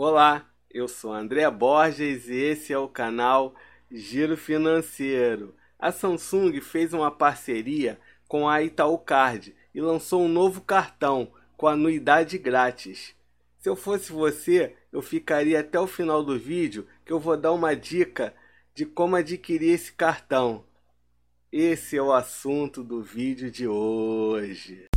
Olá, eu sou André Borges e esse é o canal Giro Financeiro. A Samsung fez uma parceria com a Itaú Card e lançou um novo cartão com anuidade grátis. Se eu fosse você, eu ficaria até o final do vídeo que eu vou dar uma dica de como adquirir esse cartão. Esse é o assunto do vídeo de hoje.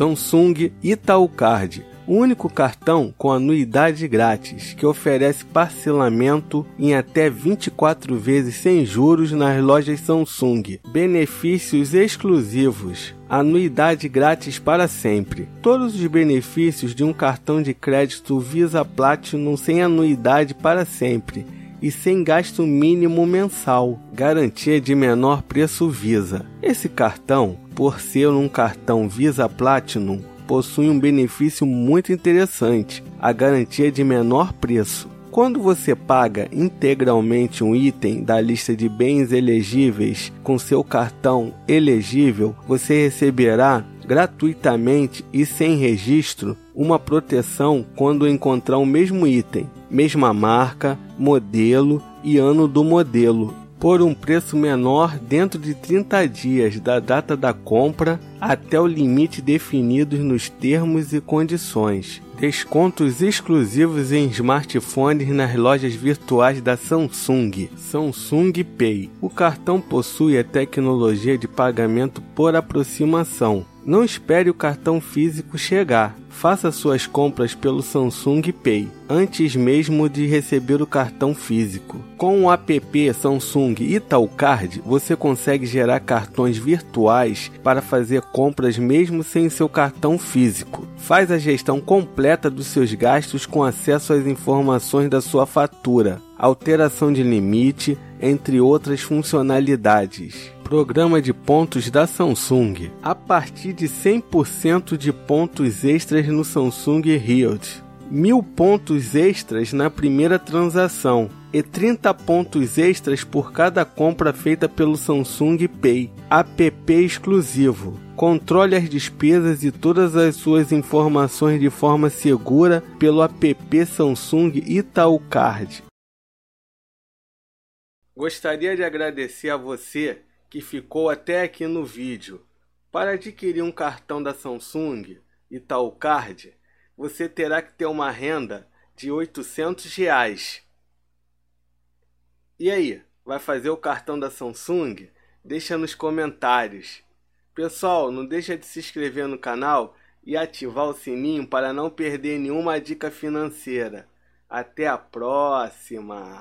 Samsung Itaúcard, o único cartão com anuidade grátis que oferece parcelamento em até 24 vezes sem juros nas lojas Samsung. Benefícios exclusivos. Anuidade grátis para sempre. Todos os benefícios de um cartão de crédito Visa Platinum sem anuidade para sempre e sem gasto mínimo mensal. Garantia de menor preço Visa. Esse cartão, por ser um cartão Visa Platinum, possui um benefício muito interessante: a garantia de menor preço. Quando você paga integralmente um item da lista de bens elegíveis com seu cartão elegível, você receberá gratuitamente e sem registro uma proteção quando encontrar o mesmo item, mesma marca, modelo e ano do modelo, por um preço menor dentro de 30 dias da data da compra até o limite definido nos termos e condições. Descontos exclusivos em smartphones nas lojas virtuais da Samsung. Samsung Pay. O cartão possui a tecnologia de pagamento por aproximação não espere o cartão físico chegar. Faça suas compras pelo Samsung Pay antes mesmo de receber o cartão físico. Com o app Samsung Itaú Card, você consegue gerar cartões virtuais para fazer compras mesmo sem seu cartão físico. Faz a gestão completa dos seus gastos com acesso às informações da sua fatura, alteração de limite, entre outras funcionalidades programa de pontos da Samsung a partir de 100% de pontos extras no Samsung Health, mil pontos extras na primeira transação e 30 pontos extras por cada compra feita pelo Samsung Pay, app exclusivo. Controle as despesas e todas as suas informações de forma segura pelo app Samsung Itaú Card. Gostaria de agradecer a você que ficou até aqui no vídeo. Para adquirir um cartão da Samsung Itaú Card, você terá que ter uma renda de 800 reais. E aí, vai fazer o cartão da Samsung? Deixa nos comentários. Pessoal, não deixa de se inscrever no canal e ativar o sininho para não perder nenhuma dica financeira. Até a próxima!